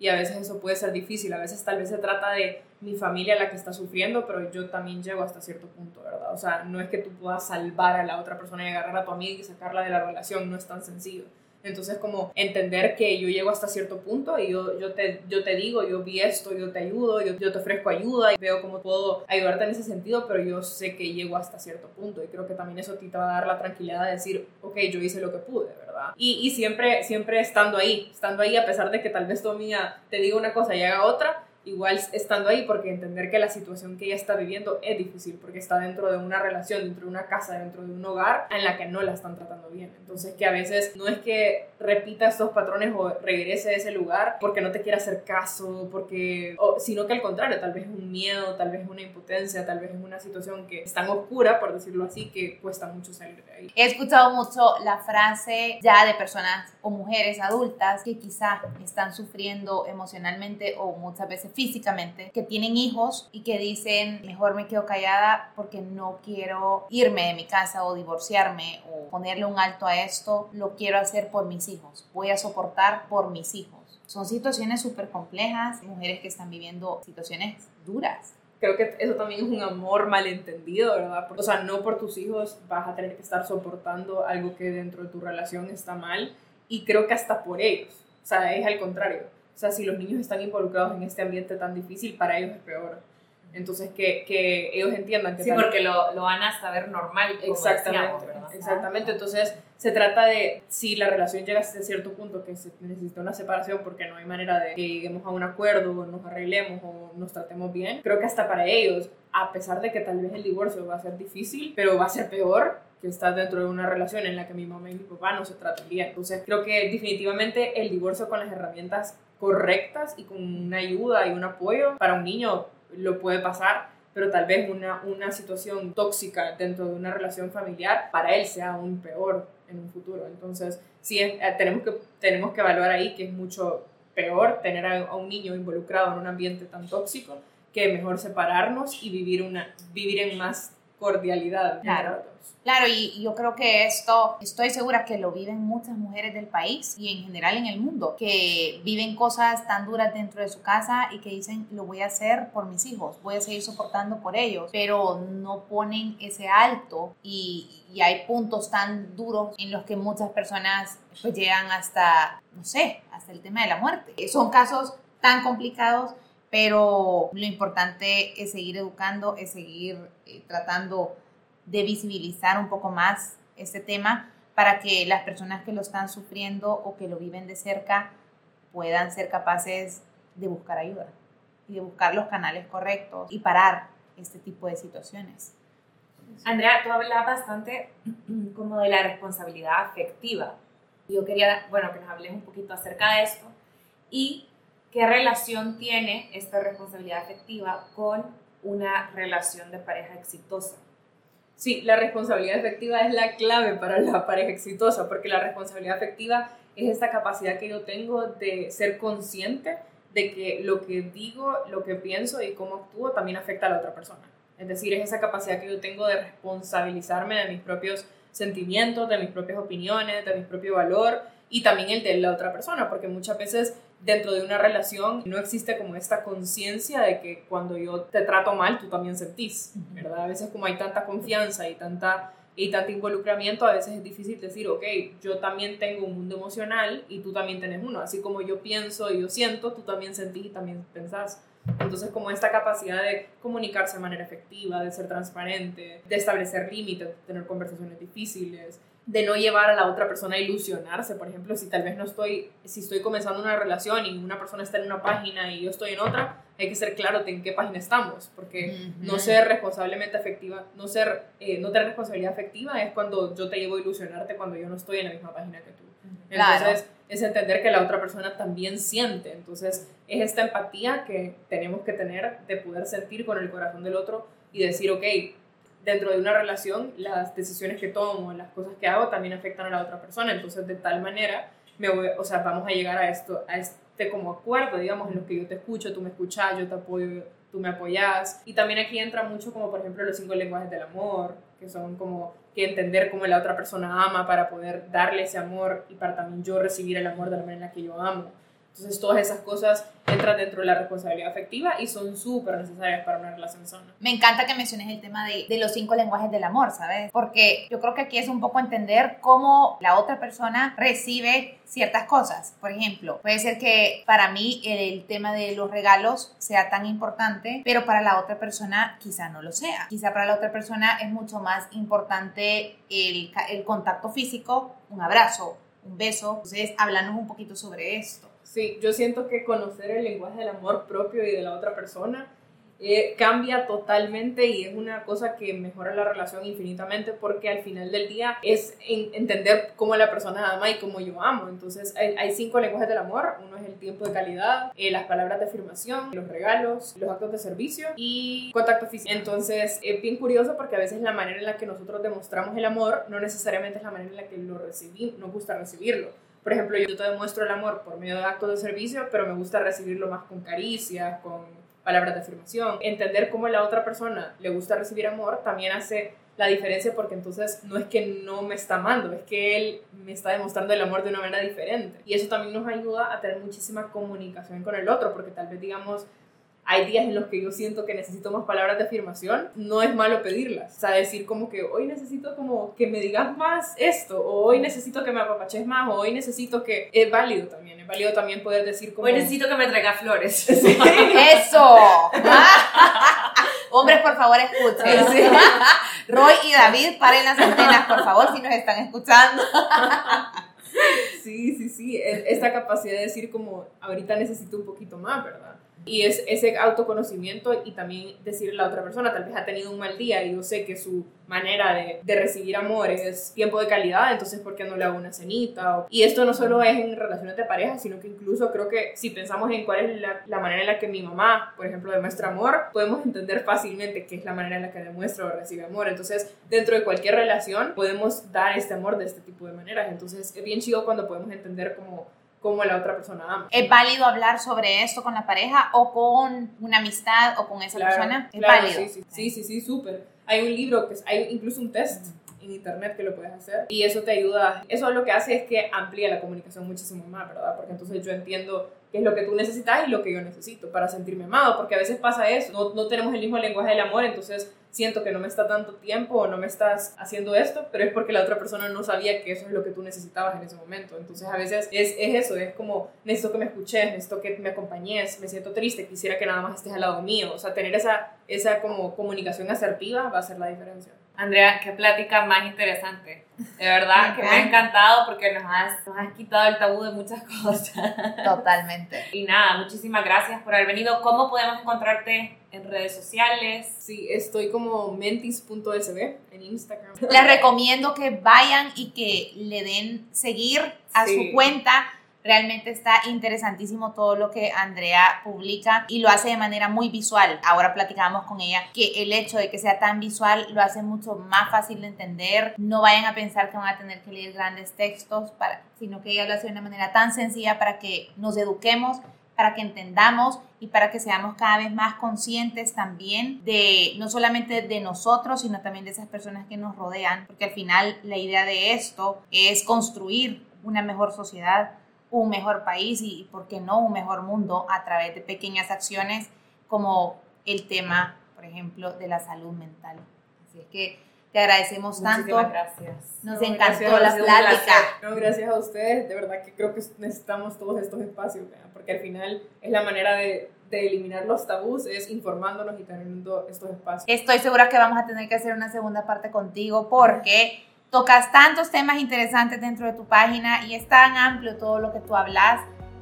y a veces eso puede ser difícil, a veces tal vez se trata de mi familia la que está sufriendo, pero yo también llego hasta cierto punto, ¿verdad? O sea, no es que tú puedas salvar a la otra persona y agarrar a tu amiga y sacarla de la relación, no es tan sencillo. Entonces, como entender que yo llego hasta cierto punto y yo, yo, te, yo te digo, yo vi esto, yo te ayudo, yo, yo te ofrezco ayuda y veo cómo puedo ayudarte en ese sentido, pero yo sé que llego hasta cierto punto y creo que también eso a ti te va a dar la tranquilidad de decir, ok, yo hice lo que pude, ¿verdad? Y, y siempre, siempre estando ahí, estando ahí a pesar de que tal vez tu amiga te diga una cosa y haga otra, igual estando ahí, porque entender que la situación que ella está viviendo es difícil, porque está dentro de una relación, dentro de una casa, dentro de un hogar en la que no la están tratando bien. Entonces, que a veces no es que repita estos patrones o regrese a ese lugar porque no te quiera hacer caso, porque, sino que al contrario, tal vez es un miedo, tal vez es una impotencia, tal vez es una situación que es tan oscura, por decirlo así, que cuesta mucho salir de ahí. He escuchado mucho la frase ya de personas o mujeres adultas que quizá están sufriendo emocionalmente o muchas veces físicamente, que tienen hijos y que dicen, mejor me quedo callada porque no quiero irme de mi casa o divorciarme o ponerle un alto a esto, lo quiero hacer por mis hijos, voy a soportar por mis hijos. Son situaciones súper complejas, mujeres que están viviendo situaciones duras creo que eso también es un amor malentendido, ¿verdad? O sea, no por tus hijos vas a tener que estar soportando algo que dentro de tu relación está mal y creo que hasta por ellos, o sea, es al contrario. O sea, si los niños están involucrados en este ambiente tan difícil, para ellos es peor. Entonces, que, que ellos entiendan que... Sí, porque lo, lo, van a saber normal. exactamente, exactamente. Entonces, se trata de, si la relación llega a cierto punto que se necesita una separación porque no hay manera de que lleguemos a un acuerdo, o nos arreglemos o nos tratemos bien, creo que hasta para ellos, a pesar de que tal vez el divorcio va a ser difícil, pero va a ser peor, que estás dentro de una relación en la que mi mamá y mi papá no se tratan bien. Entonces creo que definitivamente el divorcio con las herramientas correctas y con una ayuda y un apoyo para un niño lo puede pasar, pero tal vez una, una situación tóxica dentro de una relación familiar para él sea aún peor en un futuro. Entonces sí, eh, tenemos, que, tenemos que evaluar ahí que es mucho peor tener a, un niño involucrado en un ambiente tan tóxico que mejor separarnos y vivir, una, vivir en más cordialidad. Claro. Claro, y yo creo que esto, estoy segura que lo viven muchas mujeres del país y en general en el mundo, que viven cosas tan duras dentro de su casa y que dicen, lo voy a hacer por mis hijos, voy a seguir soportando por ellos, pero no ponen ese alto y, y hay puntos tan duros en los que muchas personas pues llegan hasta, no sé, hasta el tema de la muerte. Son casos tan complicados pero lo importante es seguir educando, es seguir eh, tratando de visibilizar un poco más este tema para que las personas que lo están sufriendo o que lo viven de cerca puedan ser capaces de buscar ayuda y de buscar los canales correctos y parar este tipo de situaciones. Andrea, tú hablas bastante como de la responsabilidad afectiva. Yo quería, bueno, que nos hables un poquito acerca de esto y ¿Qué relación tiene esta responsabilidad afectiva con una relación de pareja exitosa? Sí, la responsabilidad afectiva es la clave para la pareja exitosa, porque la responsabilidad afectiva es esta capacidad que yo tengo de ser consciente de que lo que digo, lo que pienso y cómo actúo también afecta a la otra persona. Es decir, es esa capacidad que yo tengo de responsabilizarme de mis propios sentimientos, de mis propias opiniones, de mi propio valor y también el de la otra persona, porque muchas veces dentro de una relación no existe como esta conciencia de que cuando yo te trato mal, tú también sentís, ¿verdad? A veces como hay tanta confianza y tanta y tanto involucramiento, a veces es difícil decir, ok, yo también tengo un mundo emocional y tú también tienes uno. Así como yo pienso y yo siento, tú también sentís y también pensás. Entonces, como esta capacidad de comunicarse de manera efectiva, de ser transparente, de establecer límites, de tener conversaciones difíciles, de no llevar a la otra persona a ilusionarse. Por ejemplo, si tal vez no estoy, si estoy comenzando una relación y una persona está en una página y yo estoy en otra, hay que ser claro en qué página estamos, porque no ser responsablemente afectiva, no ser, eh, no tener responsabilidad afectiva es cuando yo te llevo a ilusionarte cuando yo no estoy en la misma página que tú. Entonces, es entender que la otra persona también siente. Entonces, es esta empatía que tenemos que tener de poder sentir con el corazón del otro y decir, ok, dentro de una relación, las decisiones que tomo, las cosas que hago también afectan a la otra persona. Entonces, de tal manera, me voy, o sea, vamos a llegar a esto, a este como acuerdo, digamos, en lo que yo te escucho, tú me escuchas, yo te apoyo, tú me apoyas. Y también aquí entra mucho como, por ejemplo, los cinco lenguajes del amor, que son como que entender cómo la otra persona ama para poder darle ese amor y para también yo recibir el amor de la manera en la que yo amo. Entonces todas esas cosas entran dentro de la responsabilidad afectiva y son súper necesarias para una relación sana. Me encanta que menciones el tema de, de, los cinco lenguajes del amor, ¿sabes? Porque yo creo que aquí es un poco entender cómo la otra persona recibe ciertas cosas. Por ejemplo, puede ser que para mí el, tema de los regalos sea tan importante, pero para la otra persona quizá no lo sea. Quizá para la otra persona es mucho más importante el, el contacto físico, un abrazo, un beso. Entonces, háblanos un poquito sobre esto. Sí, yo siento que conocer el lenguaje del amor propio y de la otra persona eh, cambia totalmente y es una cosa que mejora la relación infinitamente porque al final del día es entender cómo la persona ama y cómo yo amo. Entonces hay, cinco lenguajes del amor. Uno es el tiempo de calidad, eh, las palabras de afirmación, los regalos, los actos de servicio y contacto físico. Entonces es bien curioso porque a veces la manera en la que nosotros demostramos el amor no necesariamente es la manera en la que lo recibimos, nos gusta recibirlo. Por ejemplo, yo te demuestro el amor por medio de actos de servicio, pero me gusta recibirlo más con caricias, con palabras de afirmación. Entender cómo la otra persona le gusta recibir amor también hace la diferencia porque entonces no es que no me está amando, es que él me está demostrando el amor de una manera diferente. Y eso también nos ayuda a tener muchísima comunicación con el otro, porque tal vez digamos, hay días en los que yo siento que necesito más palabras de afirmación, no es malo pedirlas. O sea, decir como que hoy necesito como que me digas más esto, o hoy necesito que me apapaches más, o hoy necesito que... Es válido también, es válido también poder decir como... Hoy necesito que me traiga flores. ¡Eso! Hombres, por favor, escuchen. Roy y David, paren las antenas, por favor, si nos están escuchando. Sí, sí, sí. Esta capacidad de decir como, ahorita necesito un poquito más, ¿verdad? Y es ese autoconocimiento y también decirle a la otra persona, tal vez ha tenido un mal día y yo sé que su manera de, recibir amor es tiempo de calidad, entonces ¿por qué no le hago una cenita? Y esto no solo es en relaciones de pareja, sino que incluso creo que si pensamos en cuál es la manera en la que mi mamá, por ejemplo, demuestra amor, podemos entender fácilmente qué es la manera en la que demuestra o recibe amor. Entonces, dentro de cualquier relación podemos dar este amor de este tipo de maneras. Entonces, es bien chido cuando podemos entender cómo como la otra persona ama. ¿Es válido hablar sobre esto con la pareja o con una amistad o con esa persona? ¿Es válido? Sí, sí, sí, sí, sí súper. Hay un libro, que hay incluso un test en internet que lo puedes hacer y eso te ayuda. Eso lo que hace es que amplía la comunicación muchísimo más, ¿verdad? Porque entonces yo entiendo qué es lo que tú necesitas y lo que yo necesito para sentirme amado, porque a veces pasa eso, no, no tenemos el mismo lenguaje del amor, entonces siento que no me está dando tiempo o no me estás haciendo esto, pero es porque la otra persona no sabía que eso es lo que tú necesitabas en ese momento. Entonces a veces es, es eso, es como necesito que me escuches, necesito que me acompañes, me siento triste, quisiera que nada más estés al lado mío. O sea, tener esa, esa como comunicación asertiva va a hacer la diferencia. Andrea, qué plática más interesante. De verdad que me ha encantado porque nos has, nos has quitado el tabú de muchas cosas. Totalmente. Y nada, muchísimas gracias por haber venido. ¿Cómo podemos encontrarte en redes sociales? Sí, estoy como mentis.sb en Instagram. Les recomiendo que vayan y que le den seguir a su cuenta Realmente está interesantísimo todo lo que Andrea publica y lo hace de manera muy visual. Ahora platicábamos con ella que el hecho de que sea tan visual lo hace mucho más fácil de entender. No vayan a pensar que van a tener que leer grandes textos, sino que ella lo hace de una manera tan sencilla para que nos eduquemos para que entendamos y para que seamos cada vez más conscientes también de no solamente de nosotros, sino también de esas personas que nos rodean, porque al final la idea de esto es construir una mejor sociedad, un mejor país y, ¿por qué no, un mejor mundo a través de pequeñas acciones como el tema, por ejemplo, de la salud mental. Así es que te agradecemos tanto. gracias. Nos encantó la plática. No, gracias a ustedes. De verdad que creo que necesitamos todos estos espacios, porque al final es la manera de, de eliminar los tabús es informándonos y teniendo estos espacios. Estoy segura que vamos a tener que hacer una segunda parte contigo porque tocas tantos temas interesantes dentro de tu página y es tan amplio todo lo que tú hablas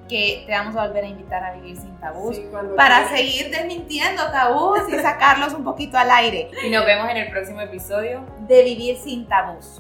que te vamos a volver a invitar a vivir sin tabús Sí, para quieras. seguir desmintiendo tabús y sacarlos un poquito al aire Y nos vemos en el próximo episodio. de vivir sin tabús.